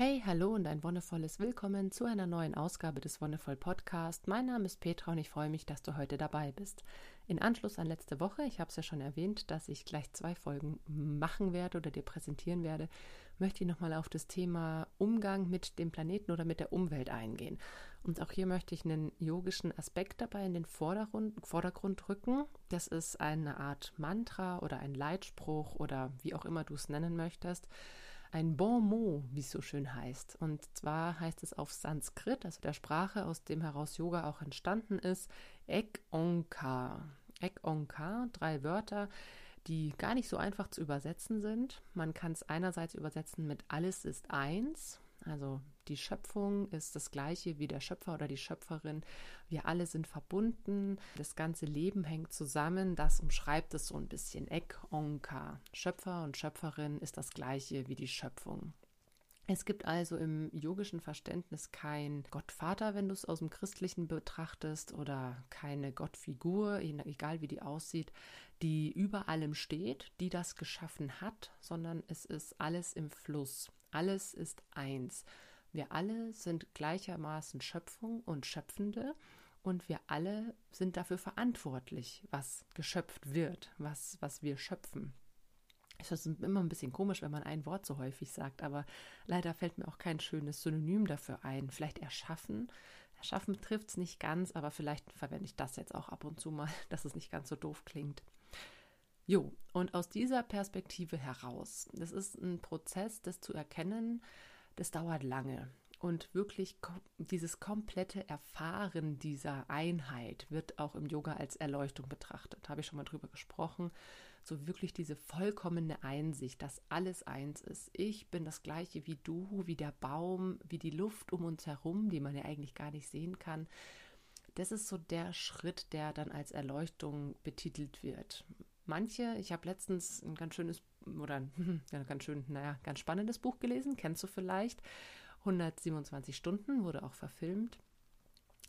Hey, hallo und ein wundervolles Willkommen zu einer neuen Ausgabe des Wonderful Podcast. Mein Name ist Petra und ich freue mich, dass du heute dabei bist. In Anschluss an letzte Woche, ich habe es ja schon erwähnt, dass ich gleich zwei Folgen machen werde oder dir präsentieren werde, möchte ich nochmal auf das Thema Umgang mit dem Planeten oder mit der Umwelt eingehen. Und auch hier möchte ich einen yogischen Aspekt dabei in den Vordergrund, Vordergrund rücken. Das ist eine Art Mantra oder ein Leitspruch oder wie auch immer du es nennen möchtest ein Bon mot, wie es so schön heißt. Und zwar heißt es auf Sanskrit, also der Sprache, aus dem heraus Yoga auch entstanden ist, Ek Onkar. Ek Onkar, drei Wörter, die gar nicht so einfach zu übersetzen sind. Man kann es einerseits übersetzen mit alles ist eins, also die Schöpfung ist das gleiche wie der Schöpfer oder die Schöpferin. Wir alle sind verbunden. Das ganze Leben hängt zusammen. Das umschreibt es so ein bisschen. Ek Onka. Schöpfer und Schöpferin ist das gleiche wie die Schöpfung. Es gibt also im yogischen Verständnis kein Gottvater, wenn du es aus dem Christlichen betrachtest, oder keine Gottfigur, egal wie die aussieht, die über allem steht, die das geschaffen hat, sondern es ist alles im Fluss. Alles ist eins. Wir alle sind gleichermaßen Schöpfung und Schöpfende und wir alle sind dafür verantwortlich, was geschöpft wird, was, was wir schöpfen. Es ist immer ein bisschen komisch, wenn man ein Wort so häufig sagt, aber leider fällt mir auch kein schönes Synonym dafür ein. Vielleicht erschaffen. Erschaffen trifft es nicht ganz, aber vielleicht verwende ich das jetzt auch ab und zu mal, dass es nicht ganz so doof klingt. Jo, und aus dieser Perspektive heraus, das ist ein Prozess, das zu erkennen, das dauert lange. Und wirklich dieses komplette Erfahren dieser Einheit wird auch im Yoga als Erleuchtung betrachtet. Habe ich schon mal drüber gesprochen. So wirklich diese vollkommene Einsicht, dass alles eins ist. Ich bin das gleiche wie du, wie der Baum, wie die Luft um uns herum, die man ja eigentlich gar nicht sehen kann. Das ist so der Schritt, der dann als Erleuchtung betitelt wird. Manche, ich habe letztens ein ganz schönes oder ein ganz schön, naja, ganz spannendes Buch gelesen, kennst du vielleicht. 127 Stunden wurde auch verfilmt.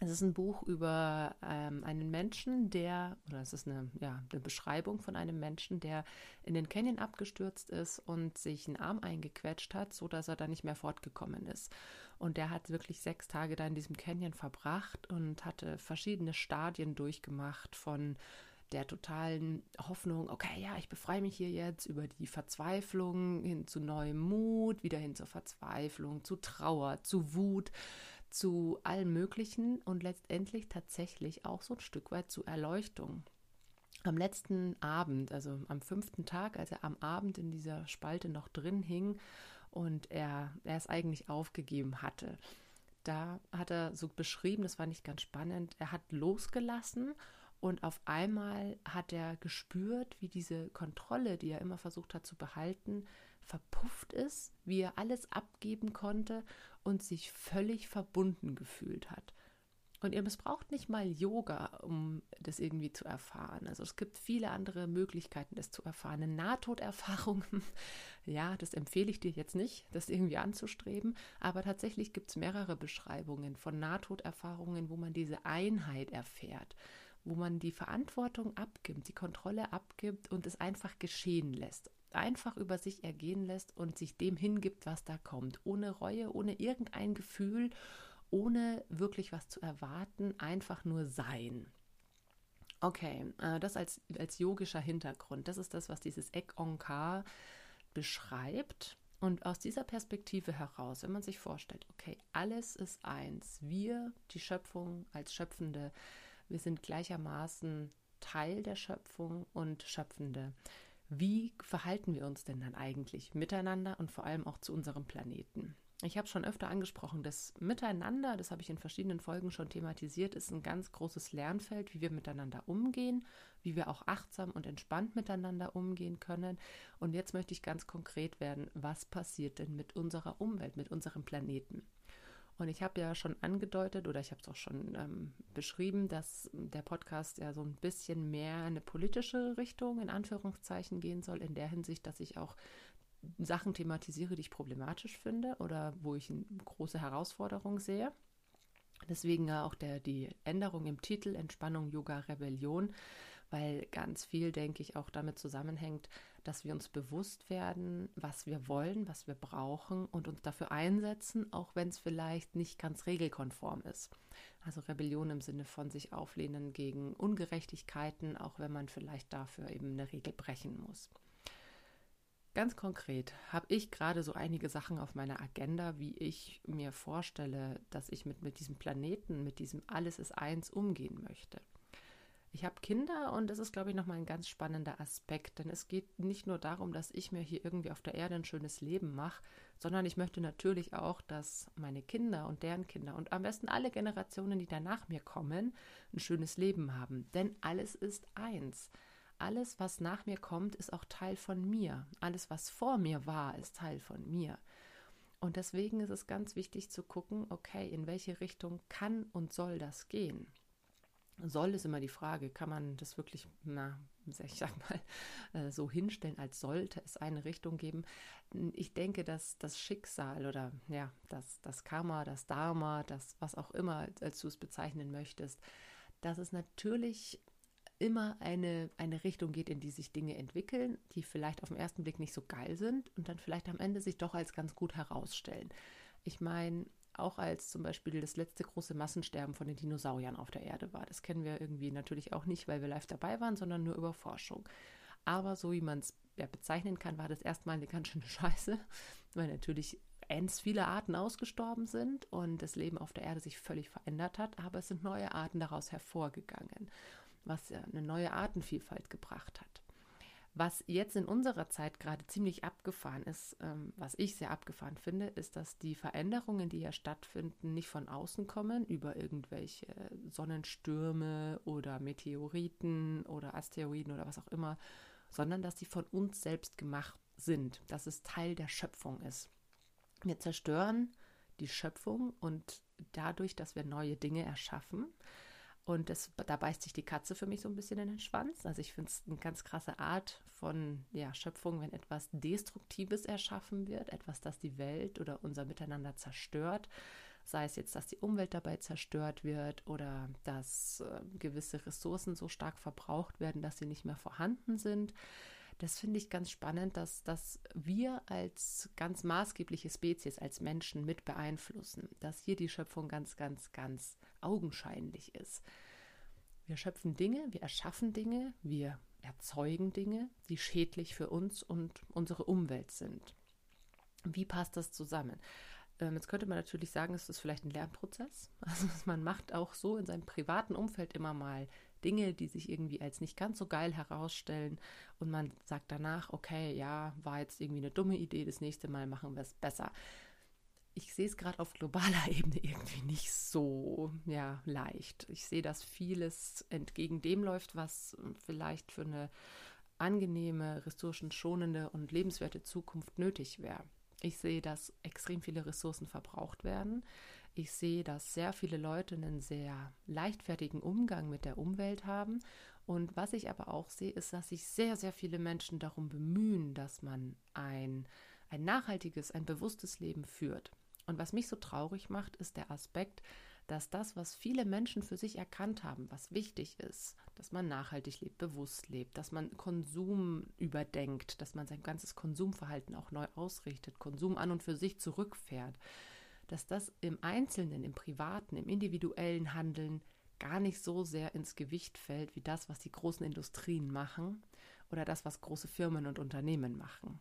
Es ist ein Buch über ähm, einen Menschen, der, oder es ist eine, ja, eine Beschreibung von einem Menschen, der in den Canyon abgestürzt ist und sich einen Arm eingequetscht hat, sodass er da nicht mehr fortgekommen ist. Und der hat wirklich sechs Tage da in diesem Canyon verbracht und hatte verschiedene Stadien durchgemacht von der totalen Hoffnung, okay, ja, ich befreie mich hier jetzt über die Verzweiflung hin zu neuem Mut, wieder hin zur Verzweiflung, zu Trauer, zu Wut, zu allem Möglichen und letztendlich tatsächlich auch so ein Stück weit zu Erleuchtung. Am letzten Abend, also am fünften Tag, als er am Abend in dieser Spalte noch drin hing und er, er es eigentlich aufgegeben hatte, da hat er so beschrieben, das war nicht ganz spannend, er hat losgelassen und auf einmal hat er gespürt, wie diese Kontrolle, die er immer versucht hat zu behalten, verpufft ist, wie er alles abgeben konnte und sich völlig verbunden gefühlt hat. Und ihr missbraucht nicht mal Yoga, um das irgendwie zu erfahren. Also es gibt viele andere Möglichkeiten, das zu erfahren. Eine Nahtoderfahrung, ja, das empfehle ich dir jetzt nicht, das irgendwie anzustreben. Aber tatsächlich gibt es mehrere Beschreibungen von Nahtoderfahrungen, wo man diese Einheit erfährt wo man die Verantwortung abgibt, die Kontrolle abgibt und es einfach geschehen lässt. Einfach über sich ergehen lässt und sich dem hingibt, was da kommt. Ohne Reue, ohne irgendein Gefühl, ohne wirklich was zu erwarten, einfach nur sein. Okay, äh, das als, als yogischer Hintergrund. Das ist das, was dieses Ek Onkar beschreibt. Und aus dieser Perspektive heraus, wenn man sich vorstellt, okay, alles ist eins, wir, die Schöpfung als Schöpfende, wir sind gleichermaßen Teil der Schöpfung und Schöpfende. Wie verhalten wir uns denn dann eigentlich miteinander und vor allem auch zu unserem Planeten? Ich habe schon öfter angesprochen, das Miteinander, das habe ich in verschiedenen Folgen schon thematisiert, ist ein ganz großes Lernfeld, wie wir miteinander umgehen, wie wir auch achtsam und entspannt miteinander umgehen können. Und jetzt möchte ich ganz konkret werden, was passiert denn mit unserer Umwelt, mit unserem Planeten? Und ich habe ja schon angedeutet oder ich habe es auch schon ähm, beschrieben, dass der Podcast ja so ein bisschen mehr eine politische Richtung in Anführungszeichen gehen soll, in der Hinsicht, dass ich auch Sachen thematisiere, die ich problematisch finde oder wo ich eine große Herausforderung sehe. Deswegen auch der, die Änderung im Titel Entspannung, Yoga, Rebellion, weil ganz viel, denke ich, auch damit zusammenhängt, dass wir uns bewusst werden, was wir wollen, was wir brauchen und uns dafür einsetzen, auch wenn es vielleicht nicht ganz regelkonform ist. Also Rebellion im Sinne von sich auflehnen gegen Ungerechtigkeiten, auch wenn man vielleicht dafür eben eine Regel brechen muss. Ganz konkret habe ich gerade so einige Sachen auf meiner Agenda, wie ich mir vorstelle, dass ich mit, mit diesem Planeten, mit diesem Alles ist eins umgehen möchte. Ich habe Kinder und das ist, glaube ich, nochmal ein ganz spannender Aspekt, denn es geht nicht nur darum, dass ich mir hier irgendwie auf der Erde ein schönes Leben mache, sondern ich möchte natürlich auch, dass meine Kinder und deren Kinder und am besten alle Generationen, die danach mir kommen, ein schönes Leben haben. Denn alles ist eins. Alles, was nach mir kommt, ist auch Teil von mir. Alles, was vor mir war, ist Teil von mir. Und deswegen ist es ganz wichtig zu gucken, okay, in welche Richtung kann und soll das gehen? Soll ist immer die Frage, kann man das wirklich, na, ich sag mal, äh, so hinstellen, als sollte es eine Richtung geben? Ich denke, dass das Schicksal oder ja, das, das Karma, das Dharma, das was auch immer, als du es bezeichnen möchtest, dass es natürlich immer eine, eine Richtung geht, in die sich Dinge entwickeln, die vielleicht auf den ersten Blick nicht so geil sind und dann vielleicht am Ende sich doch als ganz gut herausstellen. Ich meine, auch als zum Beispiel das letzte große Massensterben von den Dinosauriern auf der Erde war. Das kennen wir irgendwie natürlich auch nicht, weil wir live dabei waren, sondern nur über Forschung. Aber so wie man es ja, bezeichnen kann, war das erstmal eine ganz schöne Scheiße, weil natürlich ganz viele Arten ausgestorben sind und das Leben auf der Erde sich völlig verändert hat, aber es sind neue Arten daraus hervorgegangen, was eine neue Artenvielfalt gebracht hat. Was jetzt in unserer Zeit gerade ziemlich abgefahren ist, ähm, was ich sehr abgefahren finde, ist, dass die Veränderungen, die ja stattfinden, nicht von außen kommen, über irgendwelche Sonnenstürme oder Meteoriten oder Asteroiden oder was auch immer, sondern dass die von uns selbst gemacht sind, dass es Teil der Schöpfung ist. Wir zerstören die Schöpfung und dadurch, dass wir neue Dinge erschaffen, und das, da beißt sich die Katze für mich so ein bisschen in den Schwanz. Also ich finde es eine ganz krasse Art von ja, Schöpfung, wenn etwas Destruktives erschaffen wird, etwas, das die Welt oder unser Miteinander zerstört. Sei es jetzt, dass die Umwelt dabei zerstört wird oder dass äh, gewisse Ressourcen so stark verbraucht werden, dass sie nicht mehr vorhanden sind. Das finde ich ganz spannend, dass, dass wir als ganz maßgebliche Spezies, als Menschen mit beeinflussen, dass hier die Schöpfung ganz, ganz, ganz augenscheinlich ist. Wir schöpfen Dinge, wir erschaffen Dinge, wir erzeugen Dinge, die schädlich für uns und unsere Umwelt sind. Wie passt das zusammen? Ähm, jetzt könnte man natürlich sagen, es ist vielleicht ein Lernprozess. Also man macht auch so in seinem privaten Umfeld immer mal Dinge, die sich irgendwie als nicht ganz so geil herausstellen und man sagt danach, okay, ja, war jetzt irgendwie eine dumme Idee, das nächste Mal machen wir es besser ich sehe es gerade auf globaler Ebene irgendwie nicht so ja, leicht. Ich sehe, dass vieles entgegen dem läuft, was vielleicht für eine angenehme, ressourcenschonende und lebenswerte Zukunft nötig wäre. Ich sehe, dass extrem viele Ressourcen verbraucht werden. Ich sehe, dass sehr viele Leute einen sehr leichtfertigen Umgang mit der Umwelt haben. Und was ich aber auch sehe, ist, dass sich sehr, sehr viele Menschen darum bemühen, dass man ein, ein nachhaltiges, ein bewusstes Leben führt. Und was mich so traurig macht, ist der Aspekt, dass das, was viele Menschen für sich erkannt haben, was wichtig ist, dass man nachhaltig lebt, bewusst lebt, dass man Konsum überdenkt, dass man sein ganzes Konsumverhalten auch neu ausrichtet, Konsum an und für sich zurückfährt, dass das im Einzelnen, im privaten, im individuellen Handeln gar nicht so sehr ins Gewicht fällt wie das, was die großen Industrien machen oder das, was große Firmen und Unternehmen machen.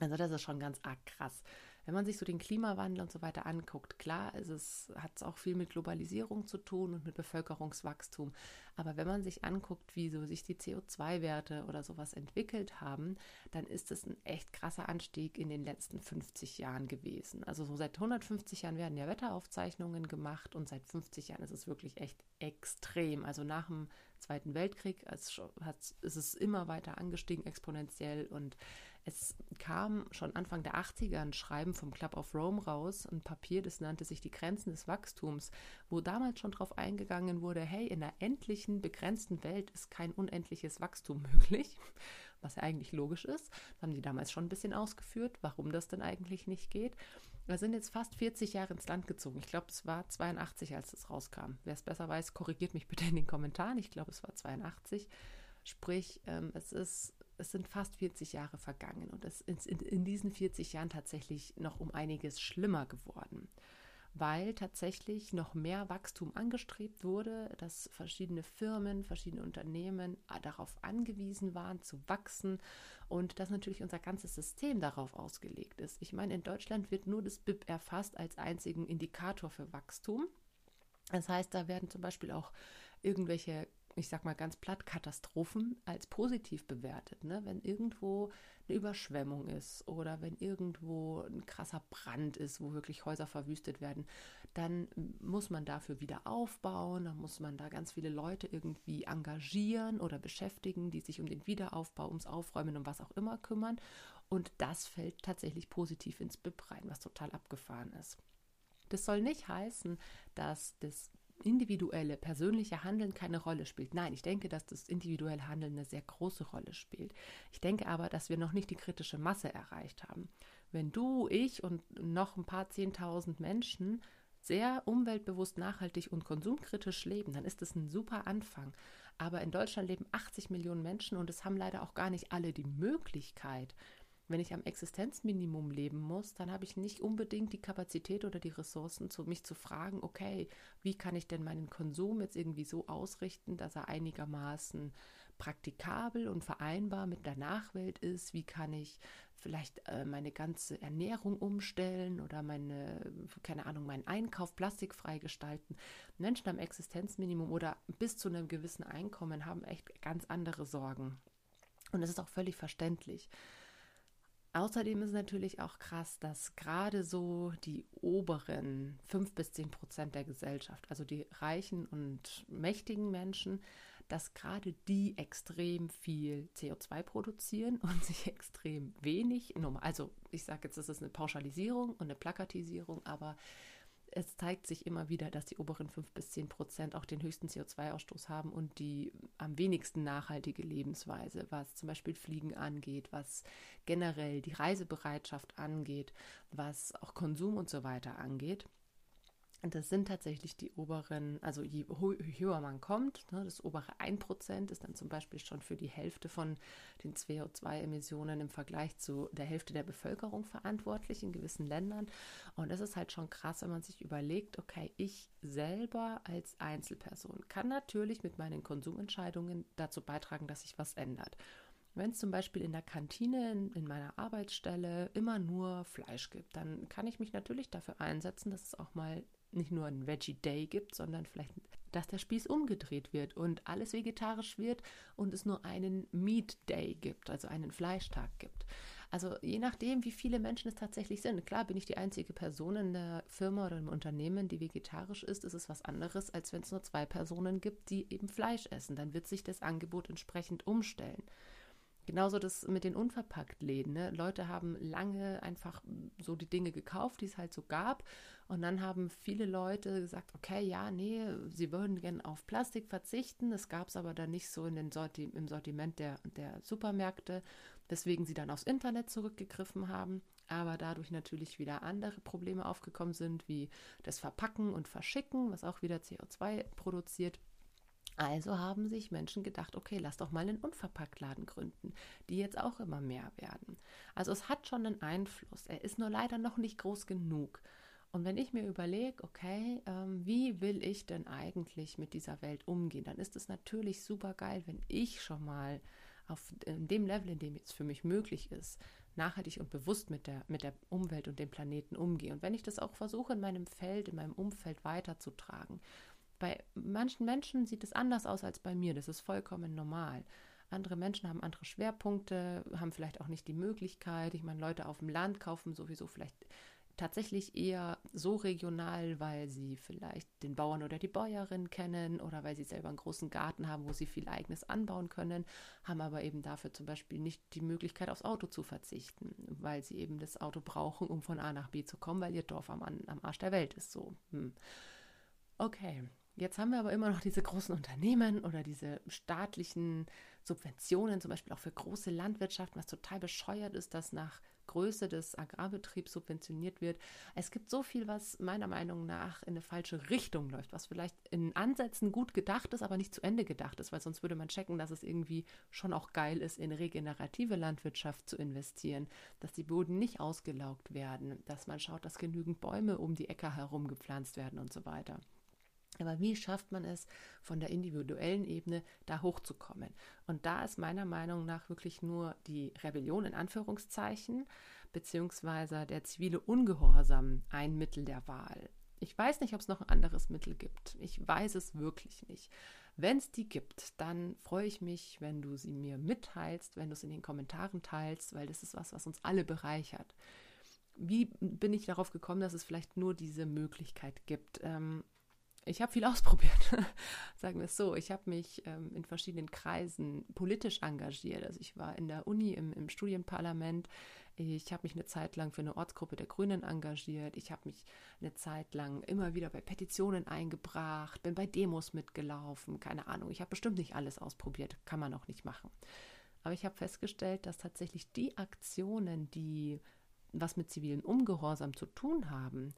Also das ist schon ganz arg krass wenn man sich so den Klimawandel und so weiter anguckt, klar, hat es auch viel mit Globalisierung zu tun und mit Bevölkerungswachstum. Aber wenn man sich anguckt, wie so sich die CO2-Werte oder sowas entwickelt haben, dann ist es ein echt krasser Anstieg in den letzten 50 Jahren gewesen. Also so seit 150 Jahren werden ja Wetteraufzeichnungen gemacht und seit 50 Jahren ist es wirklich echt extrem. Also nach dem Zweiten Weltkrieg ist es immer weiter angestiegen, exponentiell und es kam schon Anfang der 80er ein Schreiben vom Club of Rome raus, ein Papier, das nannte sich die Grenzen des Wachstums, wo damals schon darauf eingegangen wurde, hey, in einer endlichen, begrenzten Welt ist kein unendliches Wachstum möglich, was ja eigentlich logisch ist. Das haben die damals schon ein bisschen ausgeführt, warum das denn eigentlich nicht geht. Wir sind jetzt fast 40 Jahre ins Land gezogen. Ich glaube, es war 82, als es rauskam. Wer es besser weiß, korrigiert mich bitte in den Kommentaren. Ich glaube, es war 82. Sprich, ähm, es ist es sind fast 40 Jahre vergangen und es ist in, in diesen 40 Jahren tatsächlich noch um einiges schlimmer geworden weil tatsächlich noch mehr Wachstum angestrebt wurde, dass verschiedene Firmen, verschiedene Unternehmen äh, darauf angewiesen waren zu wachsen und dass natürlich unser ganzes System darauf ausgelegt ist. Ich meine, in Deutschland wird nur das BIP erfasst als einzigen Indikator für Wachstum. Das heißt, da werden zum Beispiel auch irgendwelche ich sag mal ganz platt, Katastrophen als positiv bewertet. Ne? Wenn irgendwo eine Überschwemmung ist oder wenn irgendwo ein krasser Brand ist, wo wirklich Häuser verwüstet werden, dann muss man dafür wieder aufbauen, dann muss man da ganz viele Leute irgendwie engagieren oder beschäftigen, die sich um den Wiederaufbau, ums Aufräumen und was auch immer kümmern. Und das fällt tatsächlich positiv ins BIP rein, was total abgefahren ist. Das soll nicht heißen, dass das individuelle, persönliche Handeln keine Rolle spielt. Nein, ich denke, dass das individuelle Handeln eine sehr große Rolle spielt. Ich denke aber, dass wir noch nicht die kritische Masse erreicht haben. Wenn du, ich und noch ein paar Zehntausend Menschen sehr umweltbewusst, nachhaltig und konsumkritisch leben, dann ist das ein super Anfang. Aber in Deutschland leben 80 Millionen Menschen und es haben leider auch gar nicht alle die Möglichkeit, wenn ich am Existenzminimum leben muss, dann habe ich nicht unbedingt die Kapazität oder die Ressourcen, zu mich zu fragen, okay, wie kann ich denn meinen Konsum jetzt irgendwie so ausrichten, dass er einigermaßen praktikabel und vereinbar mit der Nachwelt ist? Wie kann ich vielleicht äh, meine ganze Ernährung umstellen oder meine, keine Ahnung, meinen Einkauf plastikfrei gestalten? Menschen am Existenzminimum oder bis zu einem gewissen Einkommen haben echt ganz andere Sorgen. Und es ist auch völlig verständlich. Außerdem ist natürlich auch krass, dass gerade so die oberen 5 bis 10 Prozent der Gesellschaft, also die reichen und mächtigen Menschen, dass gerade die extrem viel CO2 produzieren und sich extrem wenig, also ich sage jetzt, das ist eine Pauschalisierung und eine Plakatisierung, aber es zeigt sich immer wieder, dass die oberen 5 bis 10 Prozent auch den höchsten CO2-Ausstoß haben und die am wenigsten nachhaltige Lebensweise, was zum Beispiel Fliegen angeht, was generell die Reisebereitschaft angeht, was auch Konsum und so weiter angeht. Das sind tatsächlich die oberen, also je höher man kommt, ne, das obere 1% ist dann zum Beispiel schon für die Hälfte von den CO2-Emissionen im Vergleich zu der Hälfte der Bevölkerung verantwortlich in gewissen Ländern. Und das ist halt schon krass, wenn man sich überlegt, okay, ich selber als Einzelperson kann natürlich mit meinen Konsumentscheidungen dazu beitragen, dass sich was ändert. Wenn es zum Beispiel in der Kantine in, in, meiner Arbeitsstelle immer nur Fleisch gibt, dann kann ich mich natürlich dafür einsetzen, dass es auch mal nicht nur ein Veggie Day gibt, sondern vielleicht, dass der Spieß umgedreht wird und alles vegetarisch wird und es nur einen Meat Day gibt, also einen Fleischtag gibt. Also je nachdem, wie viele Menschen es tatsächlich sind. Klar bin ich die einzige Person in der Firma oder im Unternehmen, die vegetarisch ist, ist es was anderes, als wenn es nur zwei Personen gibt, die eben Fleisch essen. Dann wird sich das Angebot entsprechend umstellen. Genauso das mit den Unverpacktläden. Ne? Leute haben lange einfach so die Dinge gekauft, die es halt so gab. Und dann haben viele Leute gesagt, okay, ja, nee, sie würden gerne auf Plastik verzichten. Das gab es aber dann nicht so in den Sorti im Sortiment der, der Supermärkte, weswegen sie dann aufs Internet zurückgegriffen haben. Aber dadurch natürlich wieder andere Probleme aufgekommen sind, wie das Verpacken und Verschicken, was auch wieder CO2 produziert. Also haben sich Menschen gedacht, okay, lass doch mal einen Unverpacktladen gründen, die jetzt auch immer mehr werden. Also es hat schon einen Einfluss. Er ist nur leider noch nicht groß genug. Und wenn ich mir überlege, okay, ähm, wie will ich denn eigentlich mit dieser Welt umgehen, dann ist es natürlich super geil, wenn ich schon mal auf dem Level, in dem es für mich möglich ist, nachhaltig und bewusst mit der, mit der Umwelt und dem Planeten umgehe. Und wenn ich das auch versuche, in meinem Feld, in meinem Umfeld weiterzutragen. Bei manchen Menschen sieht es anders aus als bei mir. Das ist vollkommen normal. Andere Menschen haben andere Schwerpunkte, haben vielleicht auch nicht die Möglichkeit. Ich meine, Leute auf dem Land kaufen sowieso vielleicht tatsächlich eher so regional, weil sie vielleicht den Bauern oder die Bäuerin kennen oder weil sie selber einen großen Garten haben, wo sie viel eigenes anbauen können, haben aber eben dafür zum Beispiel nicht die Möglichkeit, aufs Auto zu verzichten, weil sie eben das Auto brauchen, um von A nach B zu kommen, weil ihr Dorf am, am Arsch der Welt ist so. Hm. Okay, Jetzt haben wir aber immer noch diese großen Unternehmen oder diese staatlichen Subventionen, zum Beispiel auch für große Landwirtschaften, was total bescheuert ist, dass nach Größe des Agrarbetriebs subventioniert wird. Es gibt so viel, was meiner Meinung nach in eine falsche Richtung läuft, was vielleicht in Ansätzen gut gedacht ist, aber nicht zu Ende gedacht ist, weil sonst würde man checken, dass es irgendwie schon auch geil ist, in regenerative Landwirtschaft zu investieren, dass die Boden nicht ausgelaugt werden, dass man schaut, dass genügend Bäume um die Äcker herum gepflanzt werden und so weiter. Aber wie schafft man es, von der individuellen Ebene da hochzukommen? Und da ist meiner Meinung nach wirklich nur die Rebellion in Anführungszeichen beziehungsweise der zivile Ungehorsam ein Mittel der Wahl. Ich weiß nicht, ob es noch ein anderes Mittel gibt. Ich weiß es wirklich nicht. Wenn es die gibt, dann freue ich mich, wenn du sie mir mitteilst, wenn du es in den Kommentaren teilst, weil das ist was, was uns alle bereichert. Wie bin ich darauf gekommen, dass es vielleicht nur diese Möglichkeit gibt? Ähm, ich habe viel ausprobiert, sagen wir es so. Ich habe mich ähm, in verschiedenen Kreisen politisch engagiert. Also ich war in der Uni im, im Studienparlament. Ich habe mich eine Zeit lang für eine Ortsgruppe der Grünen engagiert. Ich habe mich eine Zeit lang immer wieder bei Petitionen eingebracht, bin bei Demos mitgelaufen. Keine Ahnung. Ich habe bestimmt nicht alles ausprobiert. Kann man auch nicht machen. Aber ich habe festgestellt, dass tatsächlich die Aktionen, die was mit zivilen Ungehorsam zu tun haben,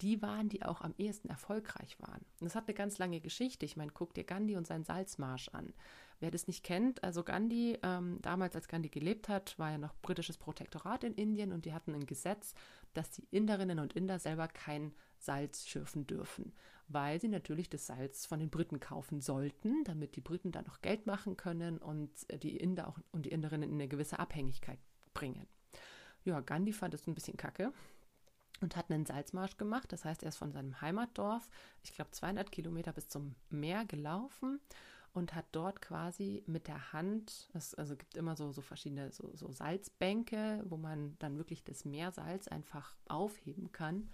die waren, die auch am ehesten erfolgreich waren. Und das hat eine ganz lange Geschichte. Ich meine, guck dir Gandhi und seinen Salzmarsch an. Wer das nicht kennt, also Gandhi, ähm, damals als Gandhi gelebt hat, war ja noch britisches Protektorat in Indien und die hatten ein Gesetz, dass die Inderinnen und Inder selber kein Salz schürfen dürfen, weil sie natürlich das Salz von den Briten kaufen sollten, damit die Briten dann noch Geld machen können und die Inder auch und die Inderinnen in eine gewisse Abhängigkeit bringen. Ja, Gandhi fand es ein bisschen kacke und hat einen Salzmarsch gemacht. Das heißt, er ist von seinem Heimatdorf, ich glaube 200 Kilometer bis zum Meer gelaufen und hat dort quasi mit der Hand, es also gibt immer so, so verschiedene so, so Salzbänke, wo man dann wirklich das Meersalz einfach aufheben kann.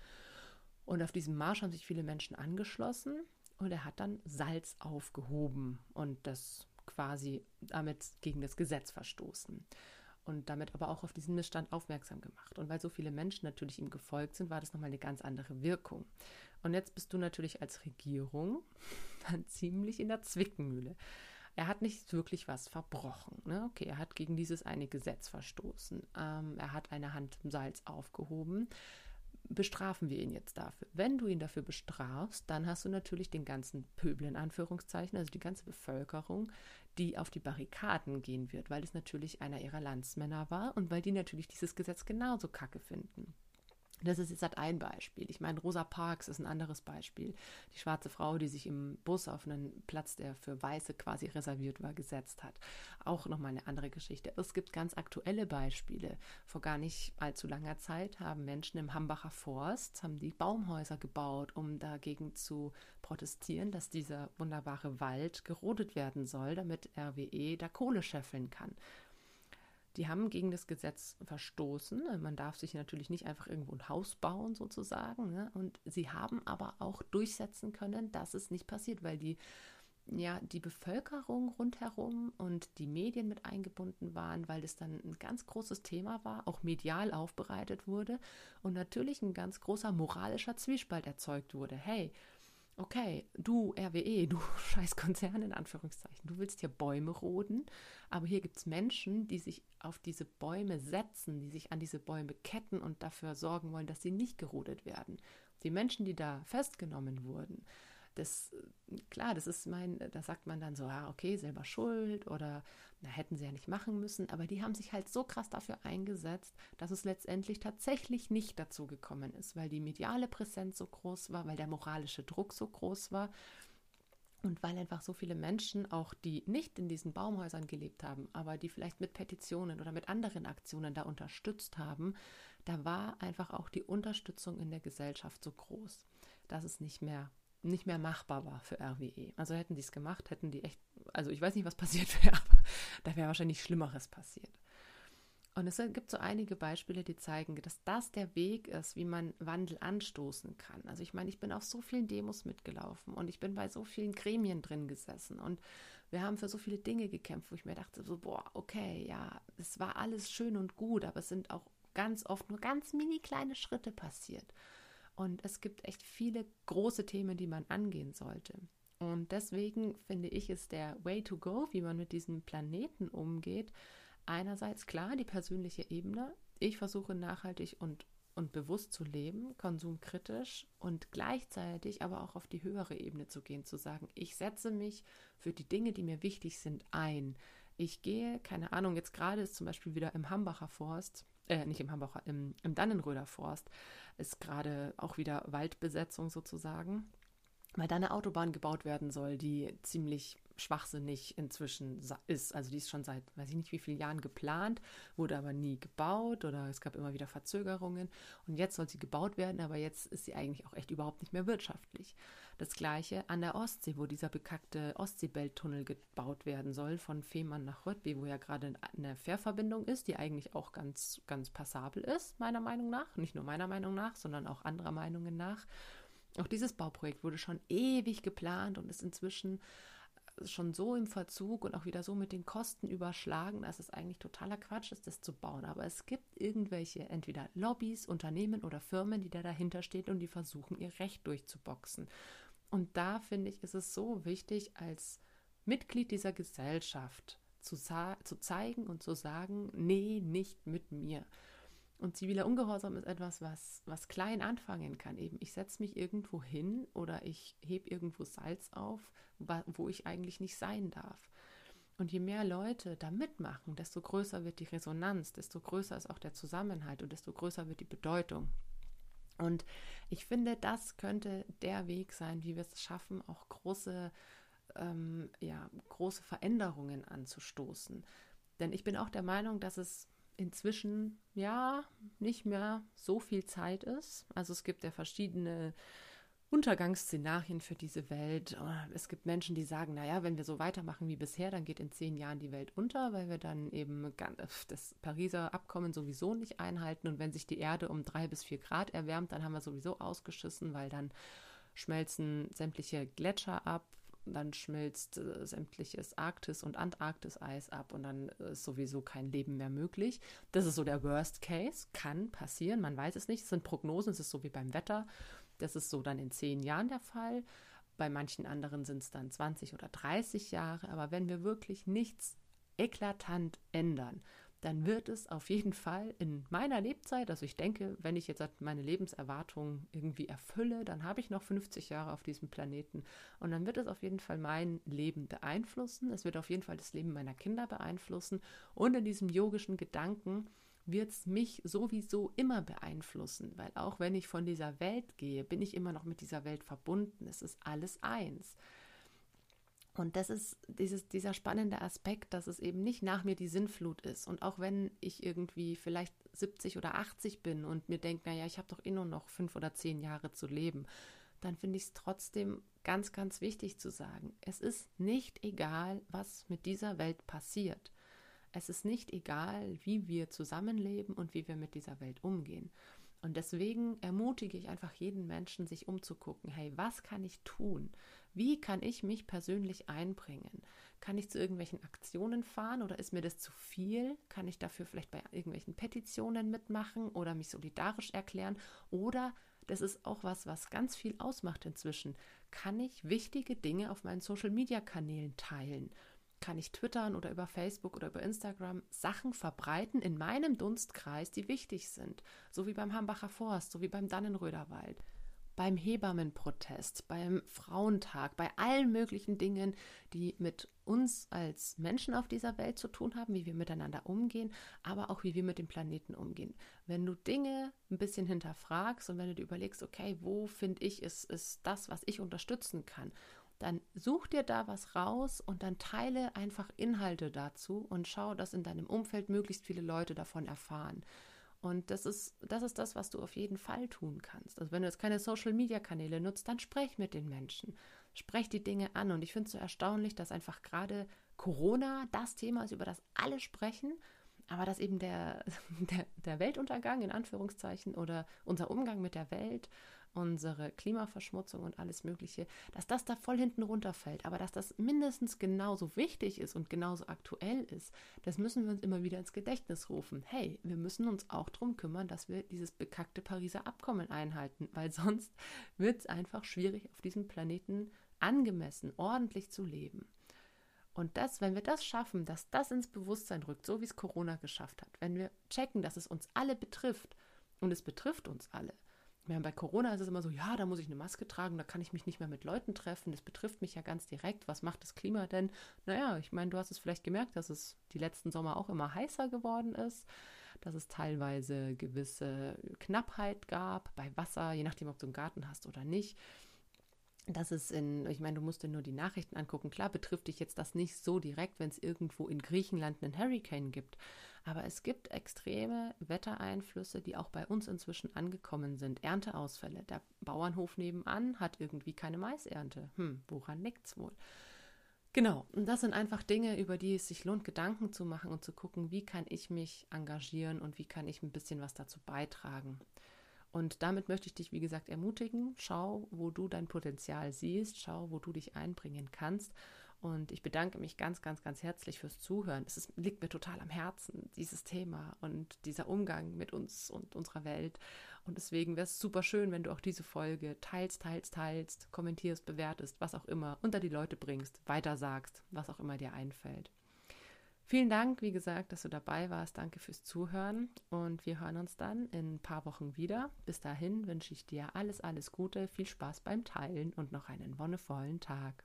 Und auf diesem Marsch haben sich viele Menschen angeschlossen und er hat dann Salz aufgehoben und das quasi damit gegen das Gesetz verstoßen und damit aber auch auf diesen Missstand aufmerksam gemacht. Und weil so viele Menschen natürlich ihm gefolgt sind, war das nochmal eine ganz andere Wirkung. Und jetzt bist du natürlich als Regierung dann ziemlich in der Zwickmühle. Er hat nicht wirklich was verbrochen. Ne? Okay, er hat gegen dieses eine Gesetz verstoßen. Ähm, er hat eine Hand Salz aufgehoben bestrafen wir ihn jetzt dafür. Wenn du ihn dafür bestrafst, dann hast du natürlich den ganzen Pöbel in Anführungszeichen, also die ganze Bevölkerung, die auf die Barrikaden gehen wird, weil es natürlich einer ihrer Landsmänner war und weil die natürlich dieses Gesetz genauso kacke finden. Das ist jetzt halt ein Beispiel. Ich meine, Rosa Parks ist ein anderes Beispiel. Die schwarze Frau, die sich im Bus auf einen Platz, der für Weiße quasi reserviert war, gesetzt hat. Auch nochmal eine andere Geschichte. Es gibt ganz aktuelle Beispiele. Vor gar nicht allzu langer Zeit haben Menschen im Hambacher Forst, haben die Baumhäuser gebaut, um dagegen zu protestieren, dass dieser wunderbare Wald gerodet werden soll, damit RWE da Kohle scheffeln kann. Die haben gegen das Gesetz verstoßen. Man darf sich natürlich nicht einfach irgendwo ein Haus bauen, sozusagen. Ne? Und sie haben aber auch durchsetzen können, dass es nicht passiert, weil die ja, die Bevölkerung rundherum und die Medien mit eingebunden waren, weil das dann ein ganz großes Thema war, auch medial aufbereitet wurde und natürlich ein ganz großer moralischer Zwiespalt erzeugt wurde. Hey, okay, du RWE, du scheiß Konzern in Anführungszeichen, du willst hier Bäume roden, aber hier gibt es Menschen, die sich auf diese Bäume setzen, die sich an diese Bäume ketten und dafür sorgen wollen, dass sie nicht gerodet werden. Die Menschen, die da festgenommen wurden, das, klar, das ist mein, da sagt man dann so, ja, okay, selber schuld oder na, hätten sie ja nicht machen müssen, aber die haben sich halt so krass dafür eingesetzt, dass es letztendlich tatsächlich nicht dazu gekommen ist, weil die mediale Präsenz so groß war, weil der moralische Druck so groß war und weil einfach so viele Menschen, auch die nicht in diesen Baumhäusern gelebt haben, aber die vielleicht mit Petitionen oder mit anderen Aktionen da unterstützt haben, da war einfach auch die Unterstützung in der Gesellschaft so groß, dass es nicht mehr nicht mehr machbar war für RWE. Also hätten die es gemacht, hätten die echt, also ich weiß nicht, was passiert wäre, aber da wäre wahrscheinlich Schlimmeres passiert. Und es gibt so einige Beispiele, die zeigen, dass das der Weg ist, wie man Wandel anstoßen kann. Also ich meine, ich bin auf so vielen Demos mitgelaufen und ich bin bei so vielen Gremien drin gesessen und wir haben für so viele Dinge gekämpft, wo ich mir dachte, so, boah, okay, ja, es war alles schön und gut, aber es sind auch ganz oft nur ganz mini kleine Schritte passiert. Und es gibt echt viele große Themen, die man angehen sollte. Und deswegen finde ich, ist der Way to go, wie man mit diesem Planeten umgeht, einerseits klar die persönliche Ebene, ich versuche nachhaltig und, und bewusst zu leben, konsumkritisch und gleichzeitig aber auch auf die höhere Ebene zu gehen, zu sagen, ich setze mich für die Dinge, die mir wichtig sind, ein. Ich gehe, keine Ahnung, jetzt gerade ist zum Beispiel wieder im Hambacher Forst, äh, nicht im Hambacher, im, im Dannenröder Forst, ist gerade auch wieder Waldbesetzung sozusagen, weil da eine Autobahn gebaut werden soll, die ziemlich schwachsinnig inzwischen ist. Also die ist schon seit, weiß ich nicht wie vielen Jahren geplant, wurde aber nie gebaut oder es gab immer wieder Verzögerungen. Und jetzt soll sie gebaut werden, aber jetzt ist sie eigentlich auch echt überhaupt nicht mehr wirtschaftlich. Das gleiche an der Ostsee, wo dieser bekackte Ostseebelttunnel gebaut werden soll, von Fehmarn nach Röttby, wo ja gerade eine Fährverbindung ist, die eigentlich auch ganz, ganz passabel ist, meiner Meinung nach. Nicht nur meiner Meinung nach, sondern auch anderer Meinungen nach. Auch dieses Bauprojekt wurde schon ewig geplant und ist inzwischen schon so im Verzug und auch wieder so mit den Kosten überschlagen, dass es eigentlich totaler Quatsch ist, das zu bauen. Aber es gibt irgendwelche entweder Lobbys, Unternehmen oder Firmen, die da dahinter stehen und die versuchen, ihr Recht durchzuboxen. Und da finde ich, ist es so wichtig, als Mitglied dieser Gesellschaft zu, zu zeigen und zu sagen, nee, nicht mit mir. Und ziviler Ungehorsam ist etwas, was, was klein anfangen kann. Eben, ich setze mich irgendwo hin oder ich hebe irgendwo Salz auf, wo ich eigentlich nicht sein darf. Und je mehr Leute da mitmachen, desto größer wird die Resonanz, desto größer ist auch der Zusammenhalt und desto größer wird die Bedeutung. Und ich finde, das könnte der Weg sein, wie wir es schaffen, auch große, ähm, ja, große Veränderungen anzustoßen. Denn ich bin auch der Meinung, dass es inzwischen ja nicht mehr so viel Zeit ist. Also es gibt ja verschiedene Untergangsszenarien für diese Welt. Es gibt Menschen, die sagen, naja, wenn wir so weitermachen wie bisher, dann geht in zehn Jahren die Welt unter, weil wir dann eben das Pariser Abkommen sowieso nicht einhalten. Und wenn sich die Erde um drei bis vier Grad erwärmt, dann haben wir sowieso ausgeschissen, weil dann schmelzen sämtliche Gletscher ab, dann schmilzt äh, sämtliches Arktis- und Antarktis-Eis ab und dann ist sowieso kein Leben mehr möglich. Das ist so der Worst Case, kann passieren, man weiß es nicht. Es sind Prognosen, es ist so wie beim Wetter. Das ist so dann in zehn Jahren der Fall. Bei manchen anderen sind es dann 20 oder 30 Jahre. Aber wenn wir wirklich nichts eklatant ändern, dann wird es auf jeden Fall in meiner Lebzeit, also ich denke, wenn ich jetzt meine Lebenserwartung irgendwie erfülle, dann habe ich noch 50 Jahre auf diesem Planeten und dann wird es auf jeden Fall mein Leben beeinflussen, es wird auf jeden Fall das Leben meiner Kinder beeinflussen und in diesem yogischen Gedanken wird es mich sowieso immer beeinflussen, weil auch wenn ich von dieser Welt gehe, bin ich immer noch mit dieser Welt verbunden, es ist alles eins. Und das ist dieses, dieser spannende Aspekt, dass es eben nicht nach mir die Sinnflut ist. Und auch wenn ich irgendwie vielleicht 70 oder 80 bin und mir denke, naja, ich habe doch eh nur noch fünf oder zehn Jahre zu leben, dann finde ich es trotzdem ganz, ganz wichtig zu sagen, es ist nicht egal, was mit dieser Welt passiert. Es ist nicht egal, wie wir zusammenleben und wie wir mit dieser Welt umgehen. Und deswegen ermutige ich einfach jeden Menschen, sich umzugucken, hey, was kann ich tun? Wie kann ich mich persönlich einbringen? Kann ich zu irgendwelchen Aktionen fahren oder ist mir das zu viel? Kann ich dafür vielleicht bei irgendwelchen Petitionen mitmachen oder mich solidarisch erklären? Oder, das ist auch was, was ganz viel ausmacht inzwischen, kann ich wichtige Dinge auf meinen Social-Media-Kanälen teilen? Kann ich twittern oder über Facebook oder über Instagram Sachen verbreiten in meinem Dunstkreis, die wichtig sind? So wie beim Hambacher Forst, so wie beim Dannenröder Wald beim Hebammenprotest, beim Frauentag, bei allen möglichen Dingen, die mit uns als Menschen auf dieser Welt zu tun haben, wie wir miteinander umgehen, aber auch wie wir mit dem Planeten umgehen. Wenn du Dinge ein bisschen hinterfragst und wenn du dir überlegst, okay, wo finde ich, ist, ist das, was ich unterstützen kann, dann such dir da was raus und dann teile einfach Inhalte dazu und schau, dass in deinem Umfeld möglichst viele Leute davon erfahren. Und das ist, das ist das, was du auf jeden Fall tun kannst. Also wenn du jetzt keine Social-Media-Kanäle nutzt, dann sprech mit den Menschen. Sprech die Dinge an. Und ich finde es so erstaunlich, dass einfach gerade Corona das Thema ist, über das alle sprechen, aber dass eben der, der, der Weltuntergang in Anführungszeichen oder unser Umgang mit der Welt unsere Klimaverschmutzung und alles Mögliche, dass das da voll hinten runterfällt. Aber dass das mindestens genauso wichtig ist und genauso aktuell ist, das müssen wir uns immer wieder ins Gedächtnis rufen. Hey, wir müssen uns auch darum kümmern, dass wir dieses bekackte Pariser Abkommen einhalten, weil sonst wird es einfach schwierig, auf diesem Planeten angemessen, ordentlich zu leben. Und das, wenn wir das schaffen, dass das ins Bewusstsein rückt, so wie es Corona geschafft hat, wenn wir checken, dass es uns alle betrifft und es betrifft uns alle. Ja, bei Corona ist es immer so, ja, da muss ich eine Maske tragen, da kann ich mich nicht mehr mit Leuten treffen, das betrifft mich ja ganz direkt. Was macht das Klima denn? Naja, ich meine, du hast es vielleicht gemerkt, dass es die letzten Sommer auch immer heißer geworden ist, dass es teilweise gewisse Knappheit gab bei Wasser, je nachdem, ob du einen Garten hast oder nicht dass es in, ich meine, du musst dir nur die Nachrichten angucken. Klar betrifft dich jetzt das nicht so direkt, wenn es irgendwo in Griechenland einen Hurricane gibt. Aber es gibt extreme Wettereinflüsse, die auch bei uns inzwischen angekommen sind. Ernteausfälle. Der Bauernhof nebenan hat irgendwie keine Maisernte. Hm, woran liegt's wohl? Genau, und das sind einfach Dinge, über die es sich lohnt, Gedanken zu machen und zu gucken, wie kann ich mich engagieren und wie kann ich ein bisschen was dazu beitragen. Und damit möchte ich dich, wie gesagt, ermutigen. Schau, wo du dein Potenzial siehst, schau, wo du dich einbringen kannst. Und ich bedanke mich ganz, ganz, ganz herzlich fürs Zuhören. Es ist, liegt mir total am Herzen, dieses Thema und dieser Umgang mit uns und unserer Welt. Und deswegen wäre es super schön, wenn du auch diese Folge teilst, teilst, teilst, kommentierst, bewertest, was auch immer, unter die Leute bringst, weitersagst, was auch immer dir einfällt. Vielen Dank, wie gesagt, dass du dabei warst. Danke fürs Zuhören und wir hören uns dann in ein paar Wochen wieder. Bis dahin wünsche ich dir alles, alles Gute, viel Spaß beim Teilen und noch einen wonnevollen Tag.